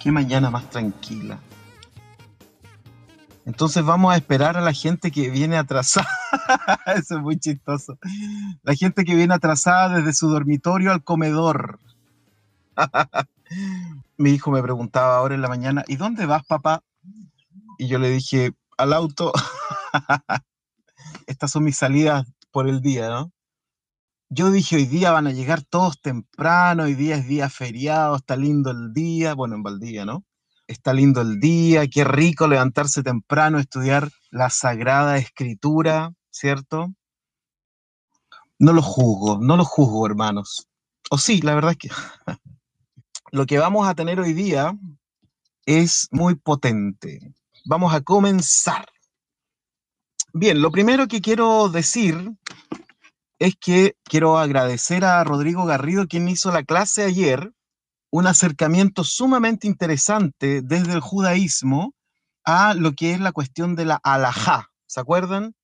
Qué mañana más tranquila. Entonces vamos a esperar a la gente que viene atrasada. Eso es muy chistoso. La gente que viene atrasada desde su dormitorio al comedor. Mi hijo me preguntaba ahora en la mañana, ¿y dónde vas, papá? Y yo le dije, al auto. Estas son mis salidas por el día, ¿no? Yo dije, hoy día van a llegar todos temprano, hoy día es día feriado, está lindo el día, bueno, en Valdivia, ¿no? Está lindo el día, qué rico levantarse temprano, estudiar la Sagrada Escritura, ¿cierto? No lo juzgo, no lo juzgo, hermanos. O sí, la verdad es que lo que vamos a tener hoy día es muy potente. Vamos a comenzar. Bien, lo primero que quiero decir es que quiero agradecer a Rodrigo Garrido, quien hizo la clase ayer, un acercamiento sumamente interesante desde el judaísmo a lo que es la cuestión de la alajá. ¿Se acuerdan?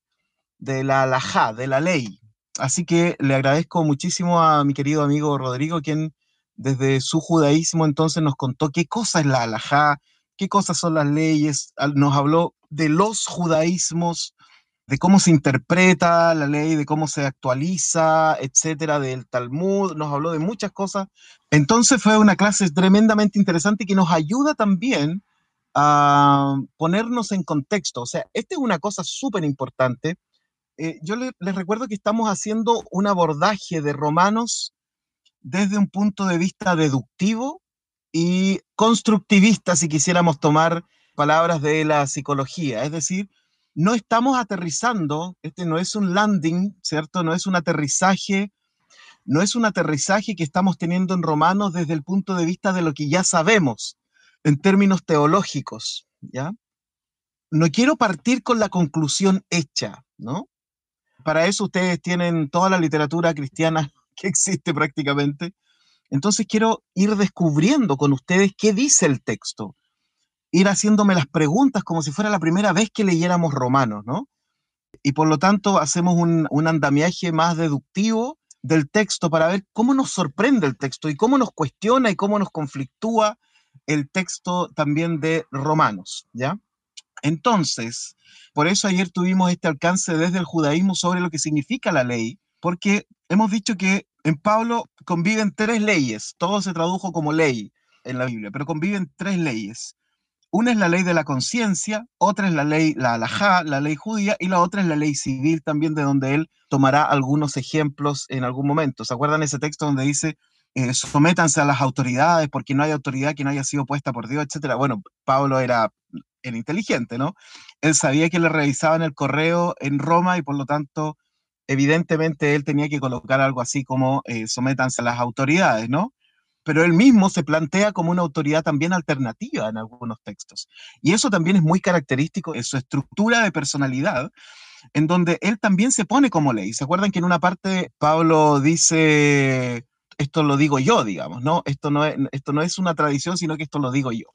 De la alajá, de la ley. Así que le agradezco muchísimo a mi querido amigo Rodrigo, quien desde su judaísmo entonces nos contó qué cosa es la alajá, qué cosas son las leyes, nos habló de los judaísmos de cómo se interpreta la ley, de cómo se actualiza, etcétera, del Talmud, nos habló de muchas cosas. Entonces fue una clase tremendamente interesante que nos ayuda también a ponernos en contexto. O sea, esta es una cosa súper importante. Eh, yo les recuerdo que estamos haciendo un abordaje de Romanos desde un punto de vista deductivo y constructivista, si quisiéramos tomar palabras de la psicología. Es decir, no estamos aterrizando, este no es un landing, ¿cierto? No es un aterrizaje, no es un aterrizaje que estamos teniendo en Romanos desde el punto de vista de lo que ya sabemos en términos teológicos, ¿ya? No quiero partir con la conclusión hecha, ¿no? Para eso ustedes tienen toda la literatura cristiana que existe prácticamente. Entonces quiero ir descubriendo con ustedes qué dice el texto, ir haciéndome las preguntas como si fuera la primera vez que leyéramos Romanos, ¿no? Y por lo tanto hacemos un, un andamiaje más deductivo del texto para ver cómo nos sorprende el texto y cómo nos cuestiona y cómo nos conflictúa el texto también de Romanos, ¿ya? Entonces, por eso ayer tuvimos este alcance desde el judaísmo sobre lo que significa la ley, porque hemos dicho que en Pablo conviven tres leyes, todo se tradujo como ley en la Biblia, pero conviven tres leyes. Una es la ley de la conciencia, otra es la ley, la alajá, la ley judía, y la otra es la ley civil también, de donde él tomará algunos ejemplos en algún momento. ¿Se acuerdan ese texto donde dice, eh, sométanse a las autoridades porque no hay autoridad que no haya sido puesta por Dios, etcétera? Bueno, Pablo era, era inteligente, ¿no? Él sabía que le revisaban el correo en Roma y por lo tanto, evidentemente, él tenía que colocar algo así como eh, sométanse a las autoridades, ¿no? Pero él mismo se plantea como una autoridad también alternativa en algunos textos. Y eso también es muy característico de su estructura de personalidad, en donde él también se pone como ley. ¿Se acuerdan que en una parte Pablo dice, esto lo digo yo, digamos, ¿no? Esto no es, esto no es una tradición, sino que esto lo digo yo.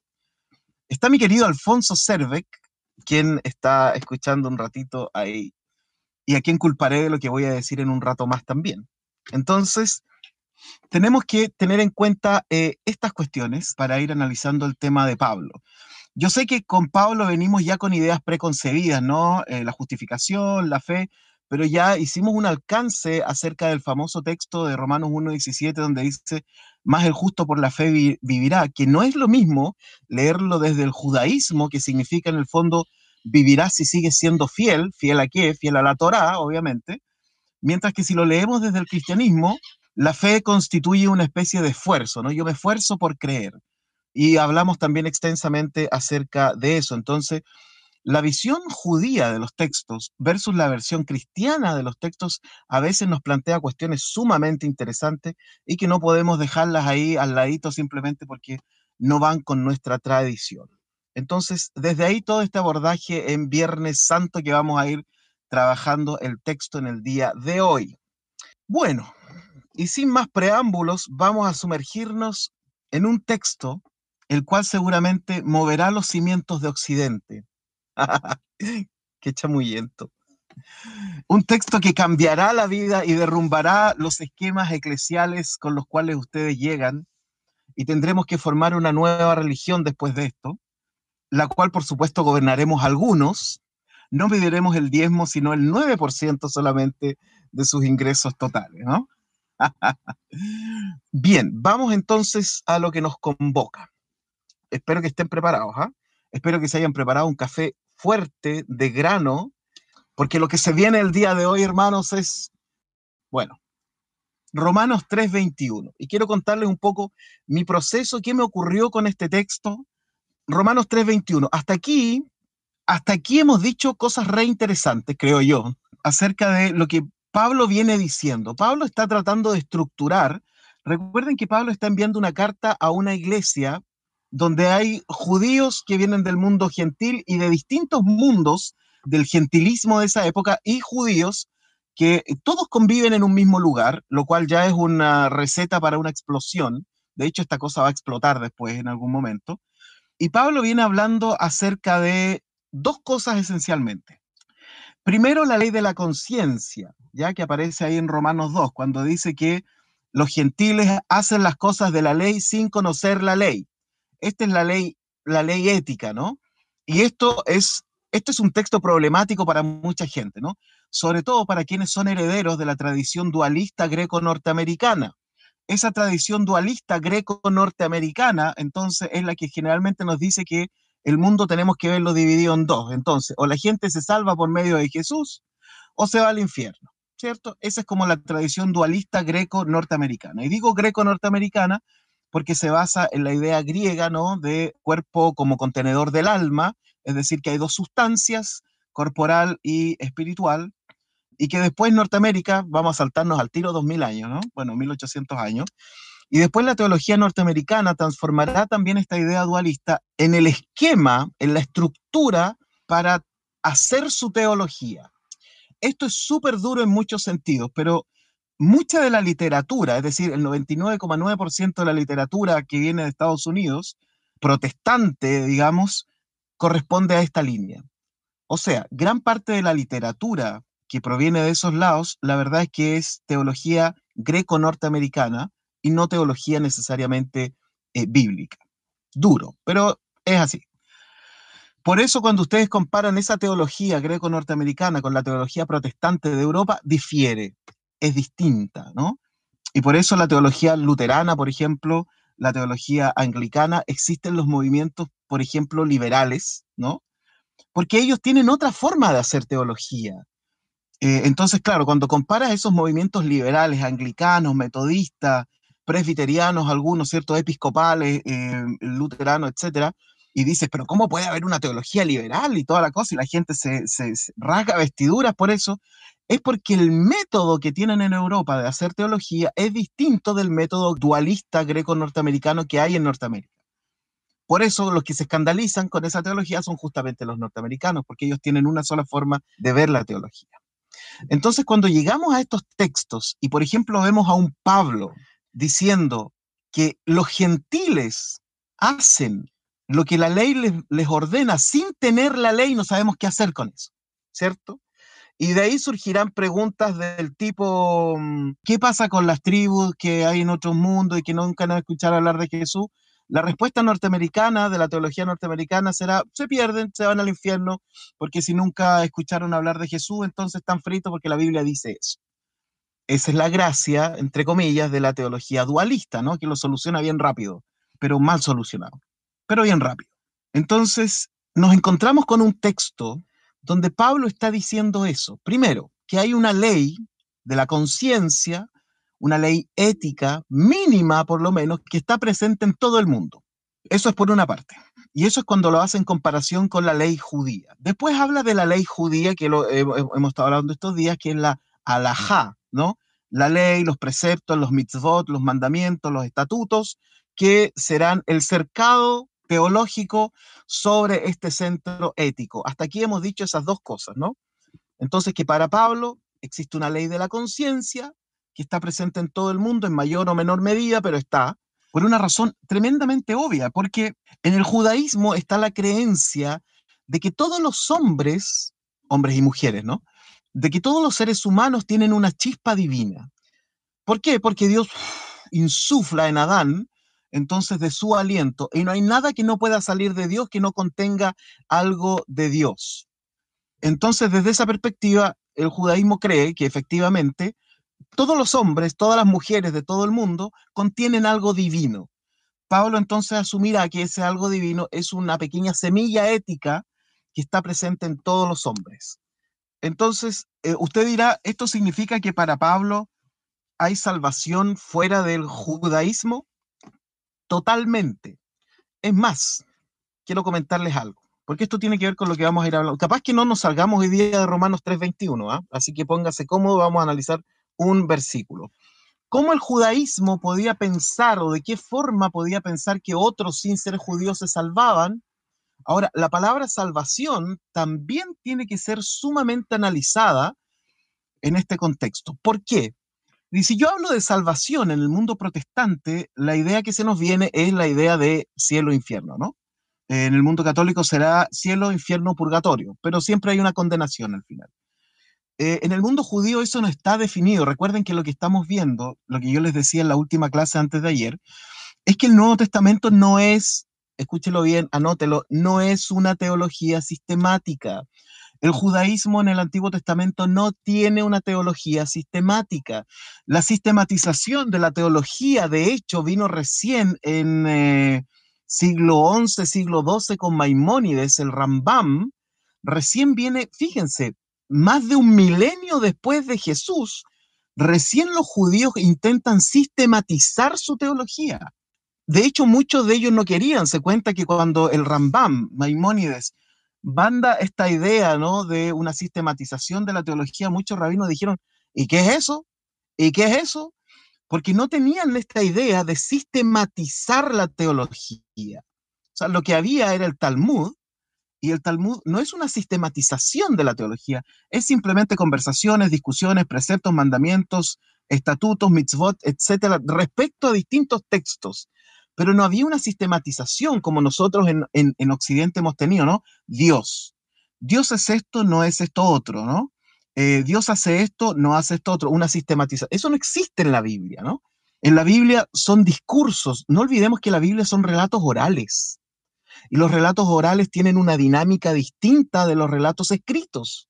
Está mi querido Alfonso Cervec, quien está escuchando un ratito ahí, y a quien culparé de lo que voy a decir en un rato más también. Entonces, tenemos que tener en cuenta eh, estas cuestiones para ir analizando el tema de Pablo. Yo sé que con Pablo venimos ya con ideas preconcebidas, ¿no? Eh, la justificación, la fe, pero ya hicimos un alcance acerca del famoso texto de Romanos 1.17 donde dice, más el justo por la fe vivirá, que no es lo mismo leerlo desde el judaísmo, que significa en el fondo vivirá si sigue siendo fiel, fiel a qué, fiel a la Torá, obviamente, mientras que si lo leemos desde el cristianismo, la fe constituye una especie de esfuerzo, ¿no? Yo me esfuerzo por creer. Y hablamos también extensamente acerca de eso. Entonces, la visión judía de los textos versus la versión cristiana de los textos a veces nos plantea cuestiones sumamente interesantes y que no podemos dejarlas ahí al ladito simplemente porque no van con nuestra tradición. Entonces, desde ahí todo este abordaje en Viernes Santo que vamos a ir trabajando el texto en el día de hoy. Bueno, y sin más preámbulos, vamos a sumergirnos en un texto el cual seguramente moverá los cimientos de Occidente. Qué chamuyento. Un texto que cambiará la vida y derrumbará los esquemas eclesiales con los cuales ustedes llegan y tendremos que formar una nueva religión después de esto, la cual por supuesto gobernaremos algunos, no pediremos el diezmo, sino el 9% solamente de sus ingresos totales, ¿no? Bien, vamos entonces a lo que nos convoca. Espero que estén preparados, ¿ah? Espero que se hayan preparado un café fuerte de grano, porque lo que se viene el día de hoy, hermanos, es, bueno, Romanos 3:21. Y quiero contarles un poco mi proceso, qué me ocurrió con este texto. Romanos 3:21. Hasta aquí, hasta aquí hemos dicho cosas re interesantes, creo yo, acerca de lo que Pablo viene diciendo. Pablo está tratando de estructurar. Recuerden que Pablo está enviando una carta a una iglesia donde hay judíos que vienen del mundo gentil y de distintos mundos del gentilismo de esa época y judíos que todos conviven en un mismo lugar, lo cual ya es una receta para una explosión. De hecho, esta cosa va a explotar después en algún momento. Y Pablo viene hablando acerca de dos cosas esencialmente. Primero, la ley de la conciencia, ya que aparece ahí en Romanos 2, cuando dice que los gentiles hacen las cosas de la ley sin conocer la ley. Esta es la ley, la ley ética, ¿no? Y esto es, esto es un texto problemático para mucha gente, ¿no? Sobre todo para quienes son herederos de la tradición dualista greco-norteamericana. Esa tradición dualista greco-norteamericana, entonces, es la que generalmente nos dice que el mundo tenemos que verlo dividido en dos. Entonces, o la gente se salva por medio de Jesús o se va al infierno, ¿cierto? Esa es como la tradición dualista greco-norteamericana. Y digo greco-norteamericana porque se basa en la idea griega, ¿no? De cuerpo como contenedor del alma, es decir, que hay dos sustancias, corporal y espiritual, y que después Norteamérica, vamos a saltarnos al tiro 2000 años, ¿no? Bueno, 1800 años, y después la teología norteamericana transformará también esta idea dualista en el esquema, en la estructura para hacer su teología. Esto es súper duro en muchos sentidos, pero mucha de la literatura, es decir, el 99,9% de la literatura que viene de Estados Unidos, protestante, digamos, corresponde a esta línea. O sea, gran parte de la literatura que proviene de esos lados, la verdad es que es teología greco-norteamericana y no teología necesariamente eh, bíblica. Duro, pero es así. Por eso cuando ustedes comparan esa teología greco-norteamericana con la teología protestante de Europa, difiere es distinta, ¿no? Y por eso la teología luterana, por ejemplo, la teología anglicana, existen los movimientos, por ejemplo, liberales, ¿no? Porque ellos tienen otra forma de hacer teología. Eh, entonces, claro, cuando comparas esos movimientos liberales, anglicanos, metodistas, presbiterianos, algunos, ¿cierto? Episcopales, eh, luteranos, etcétera, y dices, pero ¿cómo puede haber una teología liberal y toda la cosa? Y la gente se, se rasga vestiduras por eso es porque el método que tienen en Europa de hacer teología es distinto del método dualista greco-norteamericano que hay en Norteamérica. Por eso los que se escandalizan con esa teología son justamente los norteamericanos, porque ellos tienen una sola forma de ver la teología. Entonces, cuando llegamos a estos textos y, por ejemplo, vemos a un Pablo diciendo que los gentiles hacen lo que la ley les, les ordena sin tener la ley, no sabemos qué hacer con eso, ¿cierto? Y de ahí surgirán preguntas del tipo, mm, ¿qué pasa con las tribus que hay en otros mundos y que nunca han escuchado hablar de Jesús? La respuesta norteamericana, de la teología norteamericana, será, se pierden, se van al infierno, porque si nunca escucharon hablar de Jesús, entonces están fritos porque la Biblia dice eso. Esa es la gracia, entre comillas, de la teología dualista, ¿no? Que lo soluciona bien rápido, pero mal solucionado, pero bien rápido. Entonces, nos encontramos con un texto donde Pablo está diciendo eso. Primero, que hay una ley de la conciencia, una ley ética mínima por lo menos, que está presente en todo el mundo. Eso es por una parte. Y eso es cuando lo hace en comparación con la ley judía. Después habla de la ley judía, que lo, hemos estado hablando estos días, que es la alajá, ¿no? La ley, los preceptos, los mitzvot, los mandamientos, los estatutos, que serán el cercado teológico sobre este centro ético. Hasta aquí hemos dicho esas dos cosas, ¿no? Entonces, que para Pablo existe una ley de la conciencia que está presente en todo el mundo en mayor o menor medida, pero está, por una razón tremendamente obvia, porque en el judaísmo está la creencia de que todos los hombres, hombres y mujeres, ¿no? De que todos los seres humanos tienen una chispa divina. ¿Por qué? Porque Dios insufla en Adán entonces de su aliento y no hay nada que no pueda salir de Dios que no contenga algo de Dios. Entonces, desde esa perspectiva, el judaísmo cree que efectivamente todos los hombres, todas las mujeres de todo el mundo contienen algo divino. Pablo entonces asumirá que ese algo divino es una pequeña semilla ética que está presente en todos los hombres. Entonces, eh, usted dirá, ¿esto significa que para Pablo hay salvación fuera del judaísmo? Totalmente. Es más, quiero comentarles algo, porque esto tiene que ver con lo que vamos a ir hablando. Capaz que no nos salgamos hoy día de Romanos 3:21, ¿ah? así que póngase cómodo, vamos a analizar un versículo. ¿Cómo el judaísmo podía pensar o de qué forma podía pensar que otros sin ser judíos se salvaban? Ahora, la palabra salvación también tiene que ser sumamente analizada en este contexto. ¿Por qué? Y si yo hablo de salvación en el mundo protestante, la idea que se nos viene es la idea de cielo e infierno, ¿no? En el mundo católico será cielo, infierno, purgatorio, pero siempre hay una condenación al final. Eh, en el mundo judío eso no está definido. Recuerden que lo que estamos viendo, lo que yo les decía en la última clase antes de ayer, es que el Nuevo Testamento no es, escúchelo bien, anótelo, no es una teología sistemática. El judaísmo en el Antiguo Testamento no tiene una teología sistemática. La sistematización de la teología, de hecho, vino recién en eh, siglo XI, siglo XII con Maimónides, el Rambam. Recién viene, fíjense, más de un milenio después de Jesús, recién los judíos intentan sistematizar su teología. De hecho, muchos de ellos no querían. Se cuenta que cuando el Rambam, Maimónides, banda esta idea ¿no? de una sistematización de la teología, muchos rabinos dijeron, ¿y qué es eso? ¿Y qué es eso? Porque no tenían esta idea de sistematizar la teología. O sea, lo que había era el Talmud, y el Talmud no es una sistematización de la teología, es simplemente conversaciones, discusiones, preceptos, mandamientos, estatutos, mitzvot, etcétera, respecto a distintos textos. Pero no había una sistematización como nosotros en, Occidente hemos tenido, ¿no? Dios. Dios es esto, no es esto otro, ¿no? Eh, Dios hace esto, no hace esto otro, una sistematización. Eso no existe en la Biblia, ¿no? En la Biblia son discursos. No olvidemos que la Biblia son relatos orales. Y los relatos orales tienen una dinámica distinta de los relatos escritos.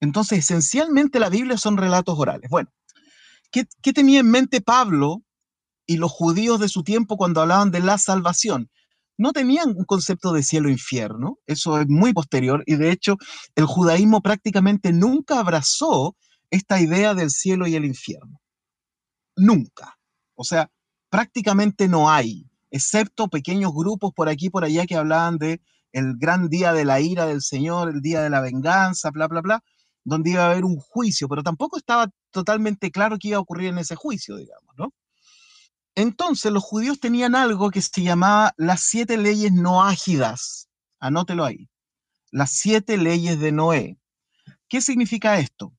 Entonces, esencialmente la Biblia son relatos orales. Bueno, ¿qué, tenía en mente Pablo y los judíos de su tiempo cuando hablaban de la salvación? No tenían un concepto de cielo e infierno, eso es muy posterior, y de hecho el judaísmo prácticamente nunca abrazó esta idea del cielo y el infierno. Nunca. O sea, prácticamente no hay excepto pequeños grupos por aquí y por allá que hablaban de el gran día de la ira del Señor, el día de la venganza, bla, bla, bla, donde iba a haber un juicio, pero tampoco estaba totalmente claro qué iba a ocurrir en ese juicio, digamos, ¿no? Entonces los judíos tenían algo que se llamaba las siete leyes noágidas, anótelo ahí, las siete leyes de Noé. ¿Qué significa esto?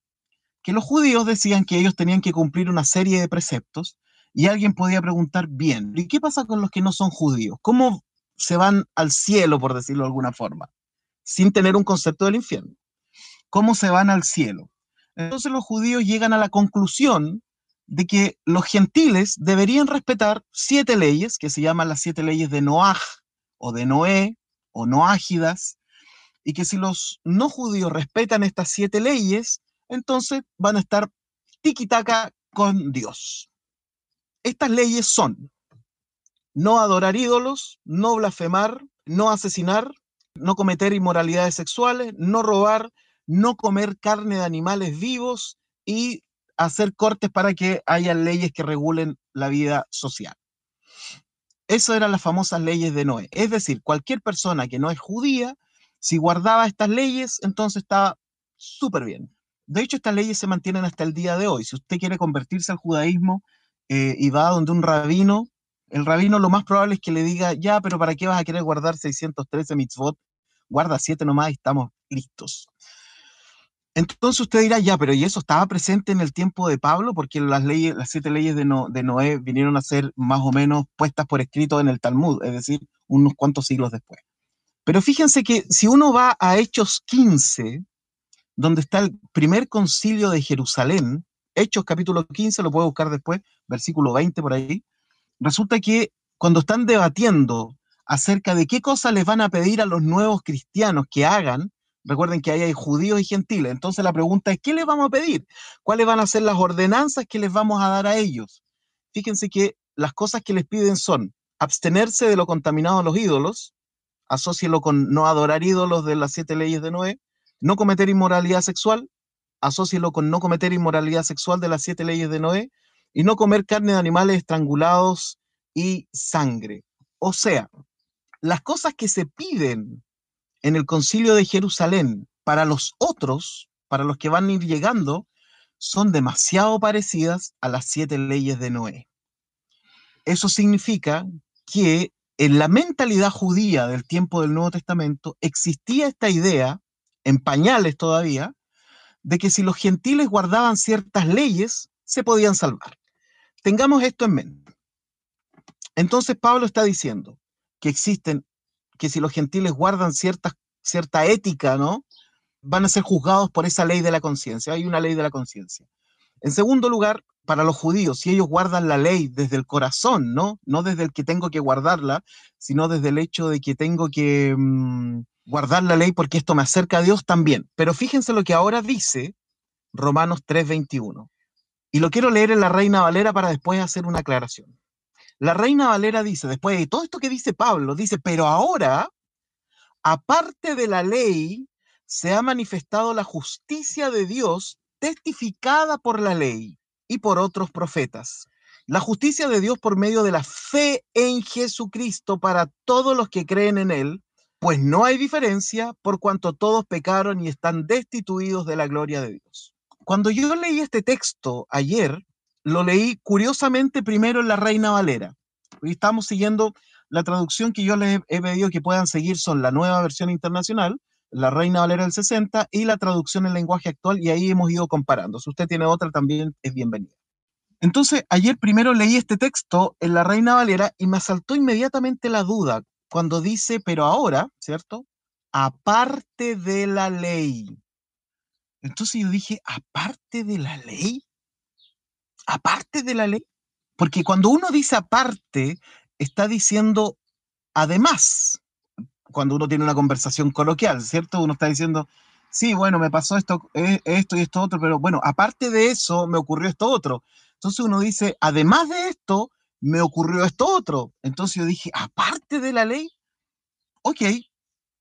Que los judíos decían que ellos tenían que cumplir una serie de preceptos y alguien podía preguntar, bien, ¿y qué pasa con los que no son judíos? ¿Cómo se van al cielo, por decirlo de alguna forma, sin tener un concepto del infierno? ¿Cómo se van al cielo? Entonces los judíos llegan a la conclusión de que los gentiles deberían respetar siete leyes, que se llaman las siete leyes de Noaj, o de Noé, o noágidas, y que si los no judíos respetan estas siete leyes, entonces van a estar tiquitaca con Dios. Estas leyes son no adorar ídolos, no blasfemar, no asesinar, no cometer inmoralidades sexuales, no robar, no comer carne de animales vivos y hacer cortes para que haya leyes que regulen la vida social. Eso eran las famosas leyes de Noé. Es decir, cualquier persona que no es judía, si guardaba estas leyes, entonces estaba súper bien. De hecho, estas leyes se mantienen hasta el día de hoy. Si usted quiere convertirse al judaísmo eh, y va donde un rabino, el rabino lo más probable es que le diga, ya, pero ¿para qué vas a querer guardar 613 mitzvot? Guarda siete nomás y estamos listos. Entonces usted dirá, ya, pero ¿y eso estaba presente en el tiempo de Pablo? Porque las leyes, las siete leyes de, de Noé vinieron a ser más o menos puestas por escrito en el Talmud, es decir, unos cuantos siglos después. Pero fíjense que si uno va a Hechos 15, donde está el primer concilio de Jerusalén, Hechos capítulo 15, lo puede buscar después, versículo 20 por ahí, resulta que cuando están debatiendo acerca de qué cosas les van a pedir a los nuevos cristianos que hagan, Recuerden que ahí hay judíos y gentiles. Entonces la pregunta es, ¿qué les vamos a pedir? ¿Cuáles van a ser las ordenanzas que les vamos a dar a ellos? Fíjense que las cosas que les piden son abstenerse de lo contaminado a los ídolos, asócielo con no adorar ídolos de las siete leyes de Noé, no cometer inmoralidad sexual, asócielo con no cometer inmoralidad sexual de las siete leyes de Noé, y no comer carne de animales estrangulados y sangre. O sea, las cosas que se piden en el concilio de Jerusalén para los otros, para los que van a ir llegando, son demasiado parecidas a las siete leyes de Noé. Eso significa que en la mentalidad judía del tiempo del Nuevo Testamento existía esta idea, en pañales todavía, de que si los gentiles guardaban ciertas leyes, se podían salvar. Tengamos esto en mente. Entonces Pablo está diciendo que existen que si los gentiles guardan cierta, cierta ética, ¿no? Van a ser juzgados por esa ley de la conciencia. Hay una ley de la conciencia. En segundo lugar, para los judíos, si ellos guardan la ley desde el corazón, ¿no? No desde el que tengo que guardarla, sino desde el hecho de que tengo que mm, guardar la ley porque esto me acerca a Dios también. Pero fíjense lo que ahora dice Romanos 3:21. Y lo quiero leer en la Reina Valera para después hacer una aclaración. La Reina Valera dice, después de todo esto que dice Pablo, dice, pero ahora, aparte de la ley, se ha manifestado la justicia de Dios testificada por la ley y por otros profetas. La justicia de Dios por medio de la fe en Jesucristo para todos los que creen en Él, pues no hay diferencia por cuanto todos pecaron y están destituidos de la gloria de Dios. Cuando yo leí este texto ayer, lo leí curiosamente primero en la Reina Valera. Y estamos siguiendo la traducción que yo les he pedido que puedan seguir son la nueva versión internacional, la Reina Valera del 60 y la traducción en lenguaje actual y ahí hemos ido comparando. Si usted tiene otra también es bienvenida. Entonces, ayer primero leí este texto en la Reina Valera y me asaltó inmediatamente la duda cuando dice, pero ahora, ¿cierto? Aparte de la ley. Entonces yo dije, aparte de la ley aparte de la ley. Porque cuando uno dice aparte, está diciendo además, cuando uno tiene una conversación coloquial, ¿cierto? Uno está diciendo, sí, bueno, me pasó esto, eh, esto y esto otro, pero bueno, aparte de eso, me ocurrió esto otro. Entonces uno dice, además de esto, me ocurrió esto otro. Entonces yo dije, aparte de la ley, ok.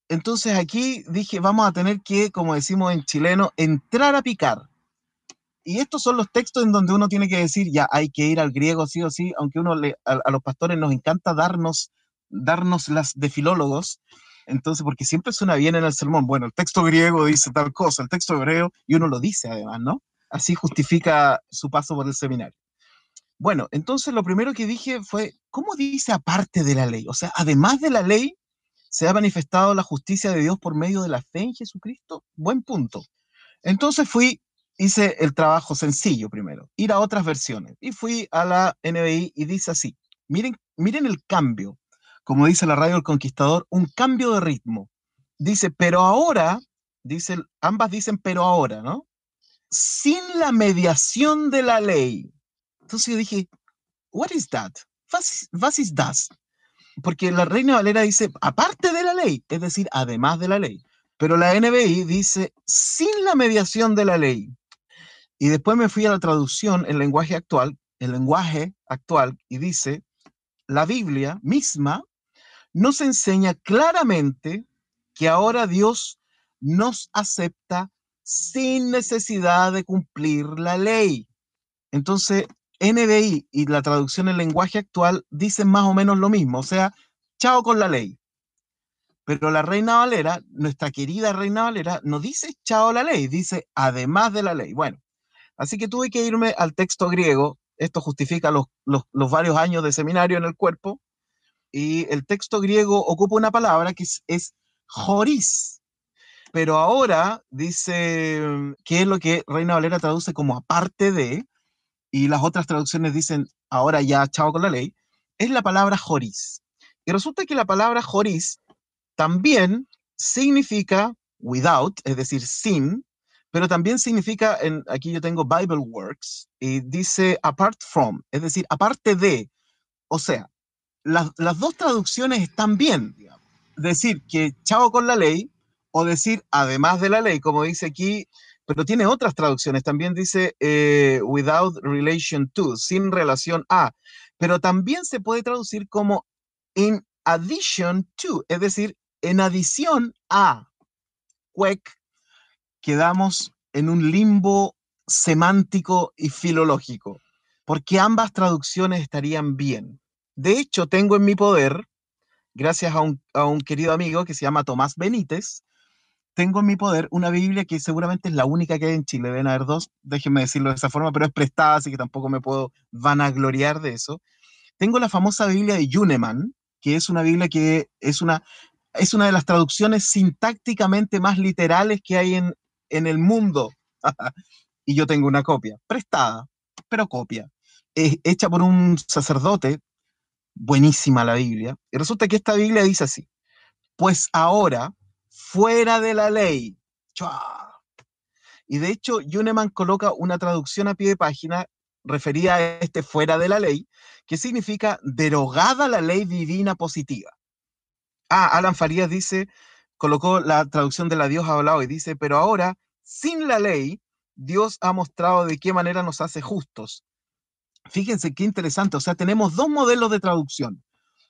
Entonces aquí dije, vamos a tener que, como decimos en chileno, entrar a picar y estos son los textos en donde uno tiene que decir, ya hay que ir al griego sí o sí, aunque uno le, a, los pastores nos encanta darnos, darnos las de filólogos, entonces, porque siempre suena bien en el sermón, bueno, el texto griego dice tal cosa, el texto hebreo, y uno lo dice además, ¿no? Así justifica su paso por el seminario. Bueno, entonces lo primero que dije fue, ¿cómo dice aparte de la ley? O sea, además de la ley, se ha manifestado la justicia de Dios por medio de la fe en Jesucristo. Buen punto. Entonces fui hice el trabajo sencillo primero, ir a otras versiones. Y fui a la NBI y dice así, miren, miren el cambio, como dice la radio El Conquistador, un cambio de ritmo. Dice, pero ahora, dice, ambas dicen, pero ahora, ¿no? Sin la mediación de la ley. Entonces yo dije, what is that? Was is das? Porque la Reina Valera dice, aparte de la ley, es decir, además de la ley. Pero la NBI dice, sin la mediación de la ley. Y después me fui a la traducción en lenguaje actual, el lenguaje actual, y dice, la Biblia misma nos enseña claramente que ahora Dios nos acepta sin necesidad de cumplir la ley. Entonces, NBI y la traducción en lenguaje actual dicen más o menos lo mismo, o sea, chao con la ley. Pero la Reina Valera, nuestra querida Reina Valera, no dice chao la ley, dice además de la ley. Bueno, así que tuve que irme al texto griego. Esto justifica los, varios años de seminario en el cuerpo. Y el texto griego ocupa una palabra que es, es joris. Pero ahora dice, ¿qué es lo que Reina Valera traduce como aparte de? Y las otras traducciones dicen, ahora ya chao con la ley. Es la palabra joris. Y resulta que la palabra joris también significa without, es decir, sin, pero también significa, en, aquí yo tengo Bible Works, y dice apart from, es decir, aparte de. O sea, las, dos traducciones están bien. Decir que chao con la ley o decir además de la ley, como dice aquí, pero tiene otras traducciones. También dice eh, without relation to, sin relación a. Pero también se puede traducir como in addition to, es decir, en adición a Quec, quedamos en un limbo semántico y filológico, porque ambas traducciones estarían bien. De hecho, tengo en mi poder, gracias a un, querido amigo que se llama Tomás Benítez, tengo en mi poder una Biblia que seguramente es la única que hay en Chile, deben haber dos, déjenme decirlo de esa forma, pero es prestada, así que tampoco me puedo vanagloriar de eso. Tengo la famosa Biblia de Juneman, que es una Biblia que es una, es una de las traducciones sintácticamente más literales que hay en, en el mundo. y yo tengo una copia, prestada, pero copia, hecha por un sacerdote, buenísima la Biblia. Y resulta que esta Biblia dice así, pues ahora, fuera de la ley. Y de hecho, Yuneman coloca una traducción a pie de página referida a este fuera de la ley, que significa derogada la ley divina positiva. Ah, Alan Farías dice, colocó la traducción de la Dios ha hablado y dice, pero ahora, sin la ley, Dios ha mostrado de qué manera nos hace justos. Fíjense qué interesante, o sea, tenemos dos modelos de traducción.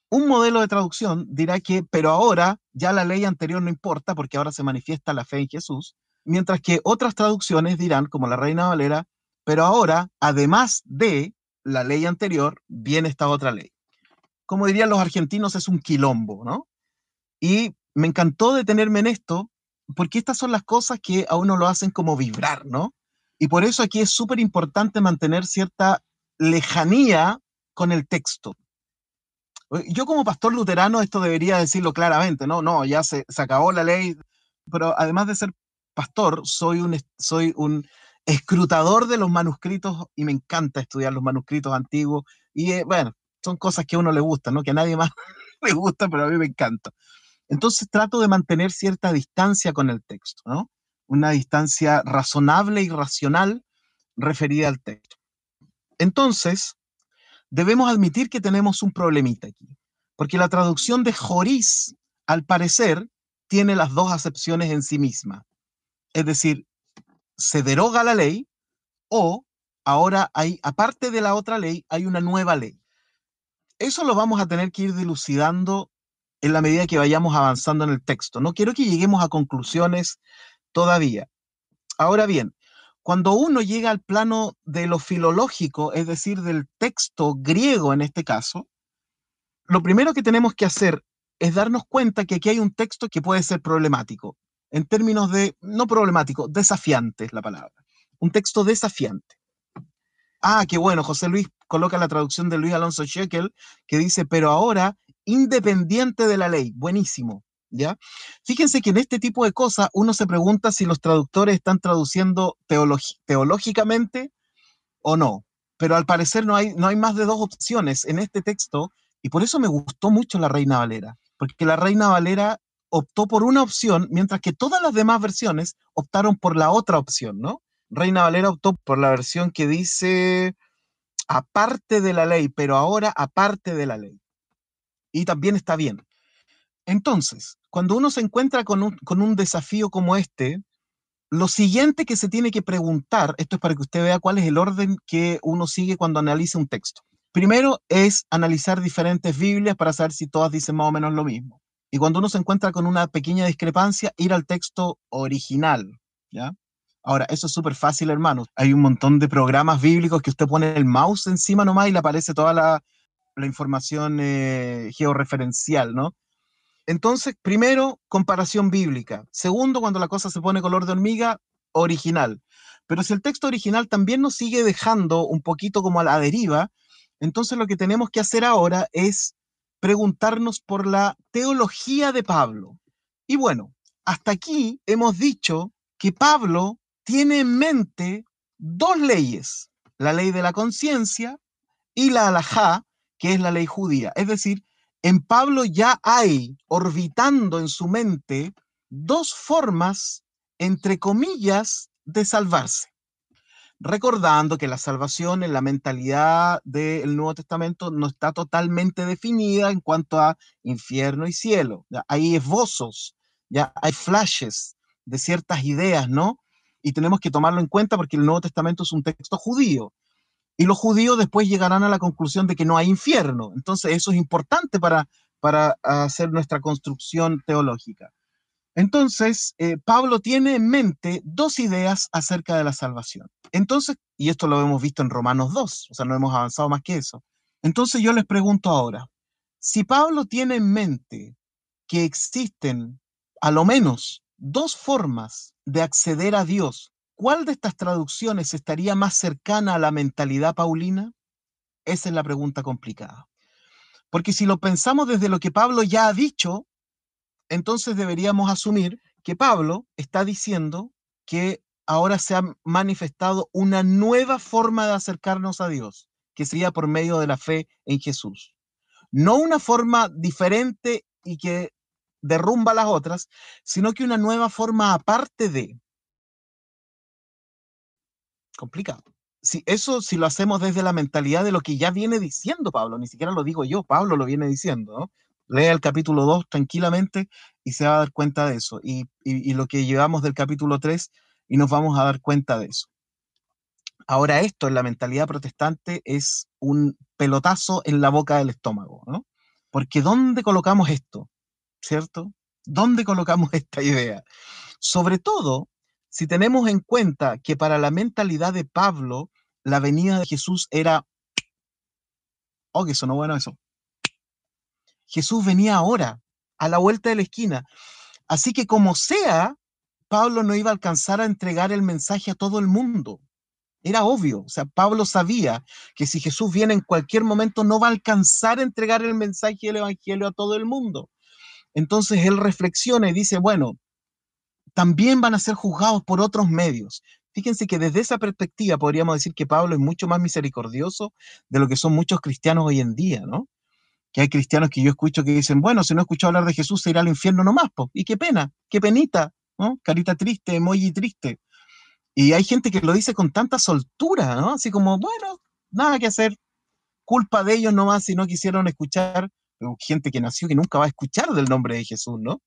Un modelo de traducción dirá que, pero ahora ya la ley anterior no importa porque ahora se manifiesta la fe en Jesús, mientras que otras traducciones dirán, como la Reina Valera, pero ahora, además de la ley anterior, viene esta otra ley. Como dirían los argentinos, es un quilombo, ¿no? Y me encantó detenerme en esto, porque estas son las cosas que a uno lo hacen como vibrar, ¿no? Y por eso aquí es súper importante mantener cierta lejanía con el texto. Yo como pastor luterano esto debería decirlo claramente, ¿no? No, ya se, acabó la ley, pero además de ser pastor, soy un, soy un escrutador de los manuscritos y me encanta estudiar los manuscritos antiguos y eh, bueno, son cosas que a uno le gusta, ¿no? Que a nadie más le gusta, pero a mí me encanta. Entonces trato de mantener cierta distancia con el texto, ¿no? Una distancia razonable y racional referida al texto. Entonces, debemos admitir que tenemos un problemita aquí, porque la traducción de Joris, al parecer, tiene las dos acepciones en sí misma. Es decir, se deroga la ley o ahora hay, aparte de la otra ley, hay una nueva ley. Eso lo vamos a tener que ir dilucidando en la medida que vayamos avanzando en el texto. No quiero que lleguemos a conclusiones todavía. Ahora bien, cuando uno llega al plano de lo filológico, es decir, del texto griego en este caso, lo primero que tenemos que hacer es darnos cuenta que aquí hay un texto que puede ser problemático, en términos de, no problemático, desafiante es la palabra, un texto desafiante. Ah, qué bueno, José Luis coloca la traducción de Luis Alonso Shekel, que dice, pero ahora independiente de la ley. Buenísimo. ¿Ya? Fíjense que en este tipo de cosas uno se pregunta si los traductores están traduciendo teológicamente o no. Pero al parecer no hay, no hay más de dos opciones en este texto y por eso me gustó mucho la Reina Valera, porque la Reina Valera optó por una opción, mientras que todas las demás versiones optaron por la otra opción, ¿no? Reina Valera optó por la versión que dice aparte de la ley, pero ahora aparte de la ley y también está bien. Entonces, cuando uno se encuentra con un, desafío como este, lo siguiente que se tiene que preguntar, esto es para que usted vea cuál es el orden que uno sigue cuando analiza un texto. Primero es analizar diferentes Biblias para saber si todas dicen más o menos lo mismo. Y cuando uno se encuentra con una pequeña discrepancia, ir al texto original, ¿ya? Ahora, eso es súper fácil, hermanos. Hay un montón de programas bíblicos que usted pone el mouse encima nomás y le aparece toda la, información eh, georreferencial, ¿no? Entonces, primero, comparación bíblica. Segundo, cuando la cosa se pone color de hormiga, original. Pero si el texto original también nos sigue dejando un poquito como a la deriva, entonces lo que tenemos que hacer ahora es preguntarnos por la teología de Pablo. Y bueno, hasta aquí hemos dicho que Pablo tiene en mente dos leyes, la ley de la conciencia y la alajá, que es la ley judía. Es decir, en Pablo ya hay orbitando en su mente dos formas, entre comillas, de salvarse. Recordando que la salvación en la mentalidad del Nuevo Testamento no está totalmente definida en cuanto a infierno y cielo. Hay esbozos, ya hay flashes de ciertas ideas, ¿no? Y tenemos que tomarlo en cuenta porque el Nuevo Testamento es un texto judío. Y los judíos después llegarán a la conclusión de que no hay infierno. Entonces eso es importante para, para hacer nuestra construcción teológica. Entonces, eh, Pablo tiene en mente dos ideas acerca de la salvación. Entonces, y esto lo hemos visto en Romanos 2, o sea, no hemos avanzado más que eso. Entonces yo les pregunto ahora, si Pablo tiene en mente que existen a lo menos dos formas de acceder a Dios, ¿cuál de estas traducciones estaría más cercana a la mentalidad paulina? Esa es la pregunta complicada. Porque si lo pensamos desde lo que Pablo ya ha dicho, entonces deberíamos asumir que Pablo está diciendo que ahora se ha manifestado una nueva forma de acercarnos a Dios, que sería por medio de la fe en Jesús. No una forma diferente y que derrumba las otras, sino que una nueva forma aparte de. Complicado. Si eso si lo hacemos desde la mentalidad de lo que ya viene diciendo Pablo, ni siquiera lo digo yo, Pablo lo viene diciendo. Lea el capítulo 2 tranquilamente y se va a dar cuenta de eso. Y, y, lo que llevamos del capítulo 3 y nos vamos a dar cuenta de eso. Ahora esto en la mentalidad protestante es un pelotazo en la boca del estómago, ¿no? Porque ¿dónde colocamos esto? ¿cierto? ¿Dónde colocamos esta idea? Sobre todo si tenemos en cuenta que para la mentalidad de Pablo, la venida de Jesús era, oh, que sonó bueno eso. Jesús venía ahora, a la vuelta de la esquina. Así que como sea, Pablo no iba a alcanzar a entregar el mensaje a todo el mundo. Era obvio, o sea, Pablo sabía que si Jesús viene en cualquier momento no va a alcanzar a entregar el mensaje del Evangelio a todo el mundo. Entonces él reflexiona y dice, bueno, también van a ser juzgados por otros medios. Fíjense que desde esa perspectiva podríamos decir que Pablo es mucho más misericordioso de lo que son muchos cristianos hoy en día, ¿no? Que hay cristianos que yo escucho que dicen, bueno, si no escucho hablar de Jesús, se irá al infierno nomás, po. y qué pena, qué penita, ¿no? Carita triste, emoji triste. Y hay gente que lo dice con tanta soltura, ¿no? Así como, bueno, nada que hacer, culpa de ellos nomás si no quisieron escuchar gente que nació que nunca va a escuchar del nombre de Jesús, ¿no?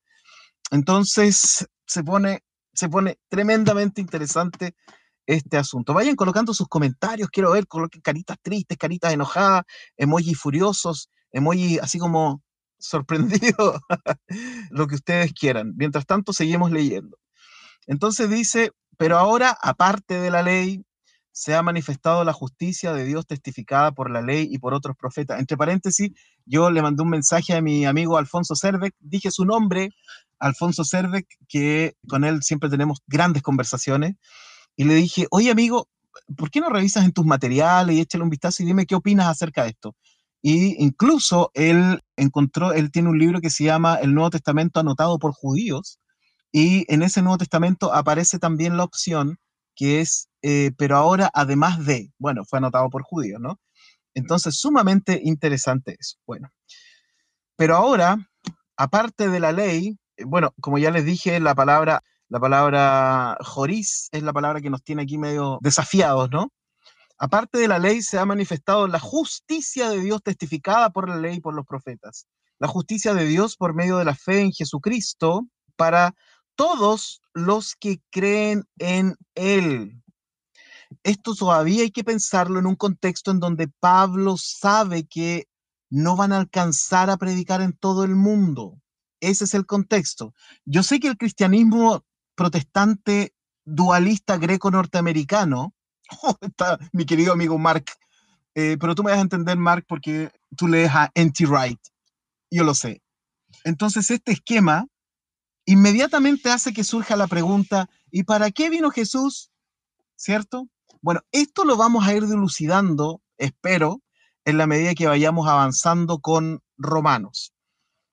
Entonces se pone, se pone tremendamente interesante este asunto. Vayan colocando sus comentarios, quiero ver, coloquen caritas tristes, caritas enojadas, emojis furiosos, emojis así como sorprendidos, lo que ustedes quieran. Mientras tanto, seguimos leyendo. Entonces dice, pero ahora, aparte de la ley, se ha manifestado la justicia de Dios testificada por la ley y por otros profetas. Entre paréntesis, yo le mandé un mensaje a mi amigo Alfonso Cervec, dije su nombre, Alfonso Cervec, que con él siempre tenemos grandes conversaciones, y le dije, oye amigo, ¿por qué no revisas en tus materiales y échale un vistazo y dime qué opinas acerca de esto? Y incluso él encontró, él tiene un libro que se llama El Nuevo Testamento anotado por judíos, y en ese Nuevo Testamento aparece también la opción que es, eh, pero ahora además de, bueno, fue anotado por judíos, ¿no? Entonces, sumamente interesante eso. Bueno, pero ahora, aparte de la ley, bueno, como ya les dije, la palabra, la palabra joris es la palabra que nos tiene aquí medio desafiados, ¿no? Aparte de la ley se ha manifestado la justicia de Dios testificada por la ley y por los profetas. La justicia de Dios por medio de la fe en Jesucristo para todos los que creen en Él. Esto todavía hay que pensarlo en un contexto en donde Pablo sabe que no van a alcanzar a predicar en todo el mundo. Ese es el contexto. Yo sé que el cristianismo protestante dualista greco-norteamericano. Mi querido amigo Mark. Eh, pero tú me vas a entender, Mark, porque tú lees a N.T. Wright. Yo lo sé. Entonces, este esquema inmediatamente hace que surja la pregunta, ¿y para qué vino Jesús? ¿Cierto? Bueno, esto lo vamos a ir dilucidando, espero, en la medida que vayamos avanzando con Romanos.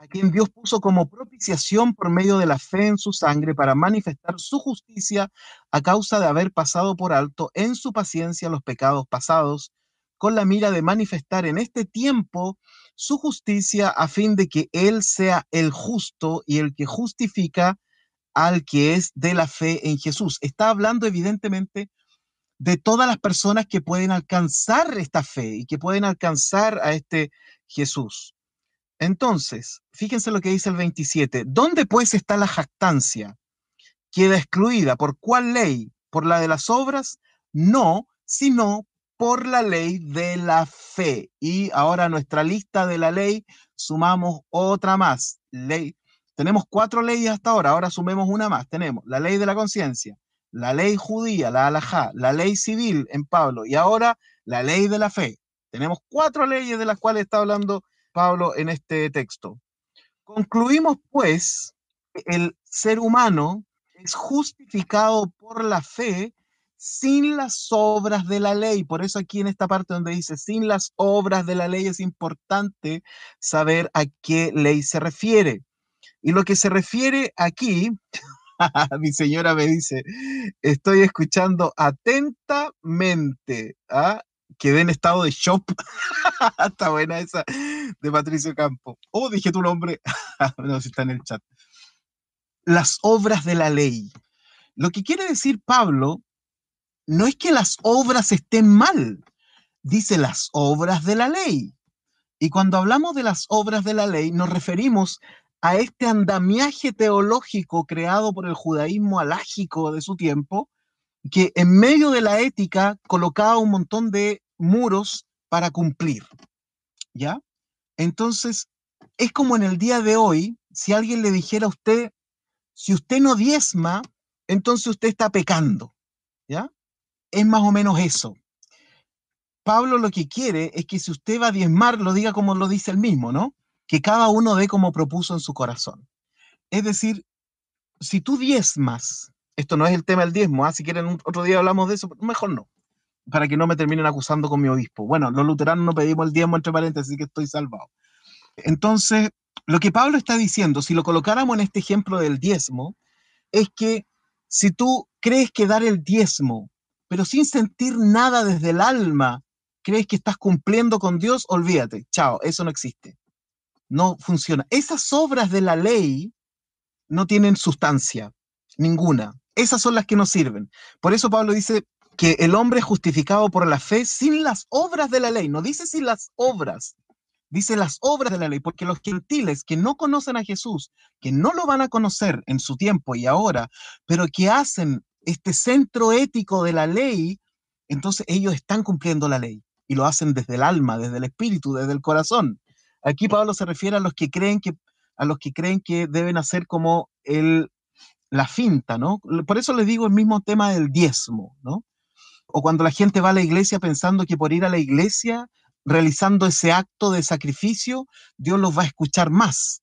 a quien Dios puso como propiciación por medio de la fe en su sangre para manifestar su justicia a causa de haber pasado por alto en su paciencia los pecados pasados, con la mira de manifestar en este tiempo su justicia a fin de que Él sea el justo y el que justifica al que es de la fe en Jesús. Está hablando evidentemente de todas las personas que pueden alcanzar esta fe y que pueden alcanzar a este Jesús. Entonces, fíjense lo que dice el 27. ¿Dónde pues está la jactancia? ¿Queda excluida? ¿Por cuál ley? ¿Por la de las obras? No, sino por la ley de la fe. Y ahora nuestra lista de la ley sumamos otra más. Ley. Tenemos cuatro leyes hasta ahora, ahora sumemos una más. Tenemos la ley de la conciencia, la ley judía, la alajá, la ley civil en Pablo y ahora la ley de la fe. Tenemos cuatro leyes de las cuales está hablando Pablo en este texto. Concluimos pues que el ser humano es justificado por la fe sin las obras de la ley. Por eso aquí en esta parte donde dice sin las obras de la ley es importante saber a qué ley se refiere. Y lo que se refiere aquí mi señora me dice, estoy escuchando atentamente. ¿ah? Quedé en estado de shock. está buena esa de Patricio Campo. Oh, dije tu nombre. no, si está en el chat. Las obras de la ley. Lo que quiere decir Pablo no es que las obras estén mal, dice las obras de la ley. Y cuando hablamos de las obras de la ley, nos referimos a este andamiaje teológico creado por el judaísmo alágico de su tiempo, que en medio de la ética colocaba un montón de muros para cumplir. ¿Ya? Entonces, es como en el día de hoy, si alguien le dijera a usted, si usted no diezma, entonces usted está pecando. ¿Ya? Es más o menos eso. Pablo lo que quiere es que si usted va a diezmar, lo diga como lo dice él mismo, ¿no? que cada uno dé como propuso en su corazón. Es decir, si tú diezmas, esto no es el tema del diezmo, ¿ah? si quieren otro día hablamos de eso, mejor no, para que no me terminen acusando con mi obispo. Bueno, los luteranos no pedimos el diezmo entre paréntesis, así que estoy salvado. Entonces, lo que Pablo está diciendo, si lo colocáramos en este ejemplo del diezmo, es que si tú crees que dar el diezmo, pero sin sentir nada desde el alma, crees que estás cumpliendo con Dios, olvídate, chao, eso no existe no funciona. Esas obras de la ley no tienen sustancia, ninguna. Esas son las que nos sirven. Por eso Pablo dice que el hombre es justificado por la fe sin las obras de la ley. No dice sin las obras, dice las obras de la ley, porque los gentiles que no conocen a Jesús, que no lo van a conocer en su tiempo y ahora, pero que hacen este centro ético de la ley, entonces ellos están cumpliendo la ley y lo hacen desde el alma, desde el espíritu, desde el corazón. Aquí Pablo se refiere a los que creen que, a los que, creen que deben hacer como el, la finta, ¿no? Por eso les digo el mismo tema del diezmo, ¿no? O cuando la gente va a la iglesia pensando que por ir a la iglesia, realizando ese acto de sacrificio, Dios los va a escuchar más.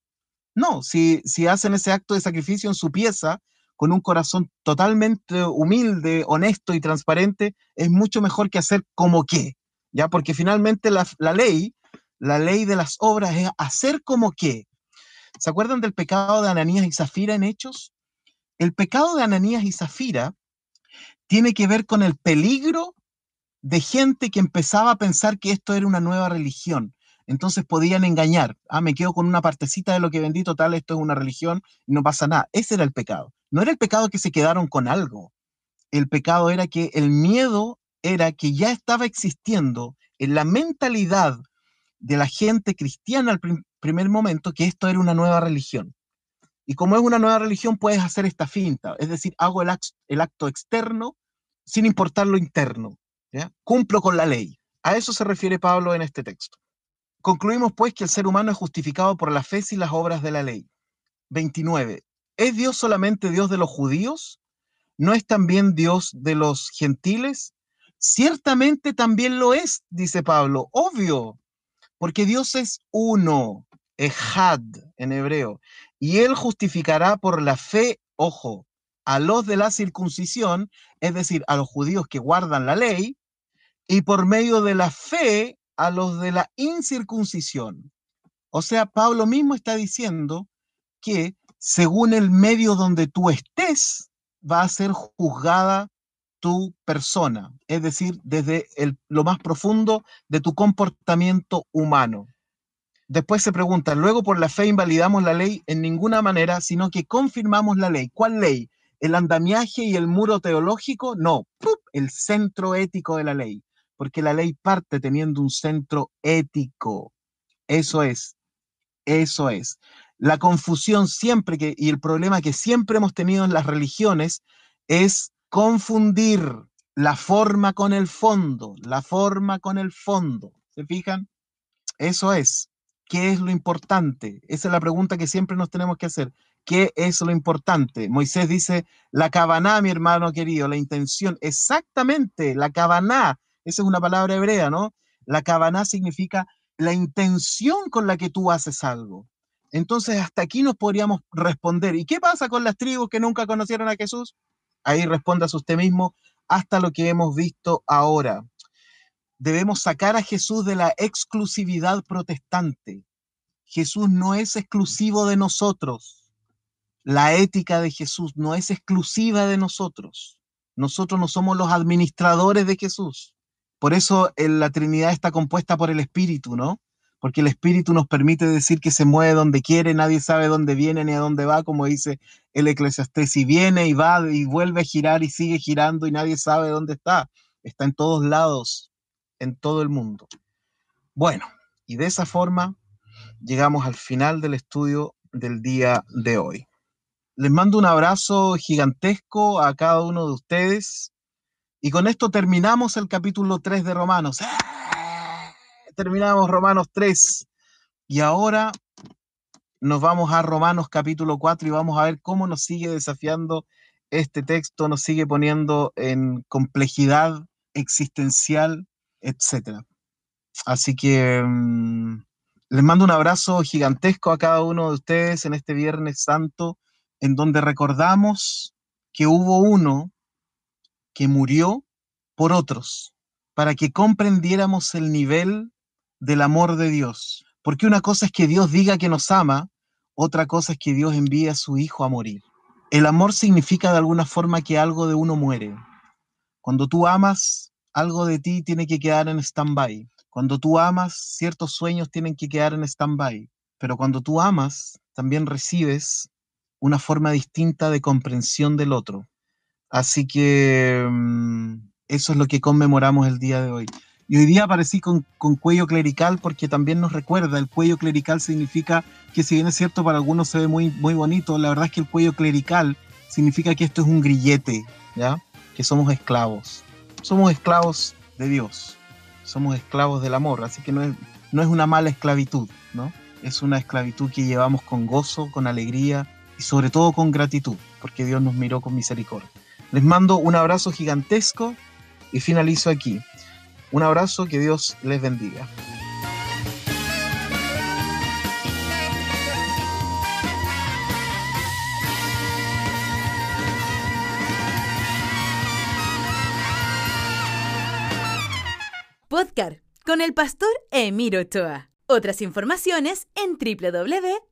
No, si, si hacen ese acto de sacrificio en su pieza, con un corazón totalmente humilde, honesto y transparente, es mucho mejor que hacer como que, ¿ya? Porque finalmente la, la ley la ley de las obras es hacer como que. ¿Se acuerdan del pecado de Ananías y Zafira en Hechos? El pecado de Ananías y Zafira tiene que ver con el peligro de gente que empezaba a pensar que esto era una nueva religión. Entonces podían engañar. Ah, me quedo con una partecita de lo que vendí, total, esto es una religión y no pasa nada. Ese era el pecado. No era el pecado que se quedaron con algo. El pecado era que el miedo era que ya estaba existiendo en la mentalidad de la gente cristiana al primer momento que esto era una nueva religión. Y como es una nueva religión, puedes hacer esta finta, es decir, hago el, acto, externo sin importar lo interno. Cumplo con la ley. A eso se refiere Pablo en este texto. Concluimos pues que el ser humano es justificado por la fe y las obras de la ley. 29. ¿Es Dios solamente Dios de los judíos? ¿No es también Dios de los gentiles? Ciertamente también lo es, dice Pablo, obvio, porque Dios es uno, ejad en hebreo, y él justificará por la fe, ojo, a los de la circuncisión, es decir, a los judíos que guardan la ley, y por medio de la fe a los de la incircuncisión. O sea, Pablo mismo está diciendo que según el medio donde tú estés, va a ser juzgada tu persona, es decir, desde lo más profundo de tu comportamiento humano. Después se pregunta, luego por la fe invalidamos la ley en ninguna manera, sino que confirmamos la ley. ¿Cuál ley? ¿El andamiaje y el muro teológico? No, el centro ético de la ley, porque la ley parte teniendo un centro ético. Eso es, eso es. La confusión siempre que, y el problema que siempre hemos tenido en las religiones es confundir la forma con el fondo, la forma con el fondo. ¿Se fijan? Eso es. ¿Qué es lo importante? Esa es la pregunta que siempre nos tenemos que hacer. ¿Qué es lo importante? Moisés dice, la cabaná, mi hermano querido, la intención, exactamente, la cabaná, esa es una palabra hebrea, ¿no? La cabaná significa la intención con la que tú haces algo. Entonces, hasta aquí nos podríamos responder. ¿Y qué pasa con las tribus que nunca conocieron a Jesús? Ahí respondas usted mismo hasta lo que hemos visto ahora. Debemos sacar a Jesús de la exclusividad protestante. Jesús no es exclusivo de nosotros. La ética de Jesús no es exclusiva de nosotros. Nosotros no somos los administradores de Jesús. Por eso la Trinidad está compuesta por el Espíritu, ¿no? porque el Espíritu nos permite decir que se mueve donde quiere, nadie sabe dónde viene ni a dónde va, como dice el Eclesiastés, y viene y va y vuelve a girar y sigue girando y nadie sabe dónde está, está en todos lados, en todo el mundo. Bueno, y de esa forma llegamos al final del estudio del día de hoy. Les mando un abrazo gigantesco a cada uno de ustedes. Y con esto terminamos el capítulo 3 de Romanos terminamos Romanos 3 y ahora nos vamos a Romanos capítulo 4 y vamos a ver cómo nos sigue desafiando este texto, nos sigue poniendo en complejidad existencial, etc. Así que mm, les mando un abrazo gigantesco a cada uno de ustedes en este Viernes Santo, en donde recordamos que hubo uno que murió por otros, para que comprendiéramos el nivel del amor de Dios. Porque una cosa es que Dios diga que nos ama, otra cosa es que Dios envíe a su Hijo a morir. El amor significa de alguna forma que algo de uno muere. Cuando tú amas, algo de ti tiene que quedar en stand-by. Cuando tú amas, ciertos sueños tienen que quedar en stand-by. Pero cuando tú amas, también recibes una forma distinta de comprensión del otro. Así que mm, eso es lo que conmemoramos el día de hoy. Y hoy día aparecí con, cuello clerical porque también nos recuerda, el cuello clerical significa que si bien es cierto para algunos se ve muy, muy bonito, la verdad es que el cuello clerical significa que esto es un grillete, ¿ya? Que somos esclavos. Somos esclavos de Dios, somos esclavos del amor, así que no es, una mala esclavitud, ¿no? Es una esclavitud que llevamos con gozo, con alegría y sobre todo con gratitud, porque Dios nos miró con misericordia. Les mando un abrazo gigantesco y finalizo aquí. Un abrazo, que Dios les bendiga. Podcast con el pastor Emiro Ochoa. Otras informaciones en www.nuag.org.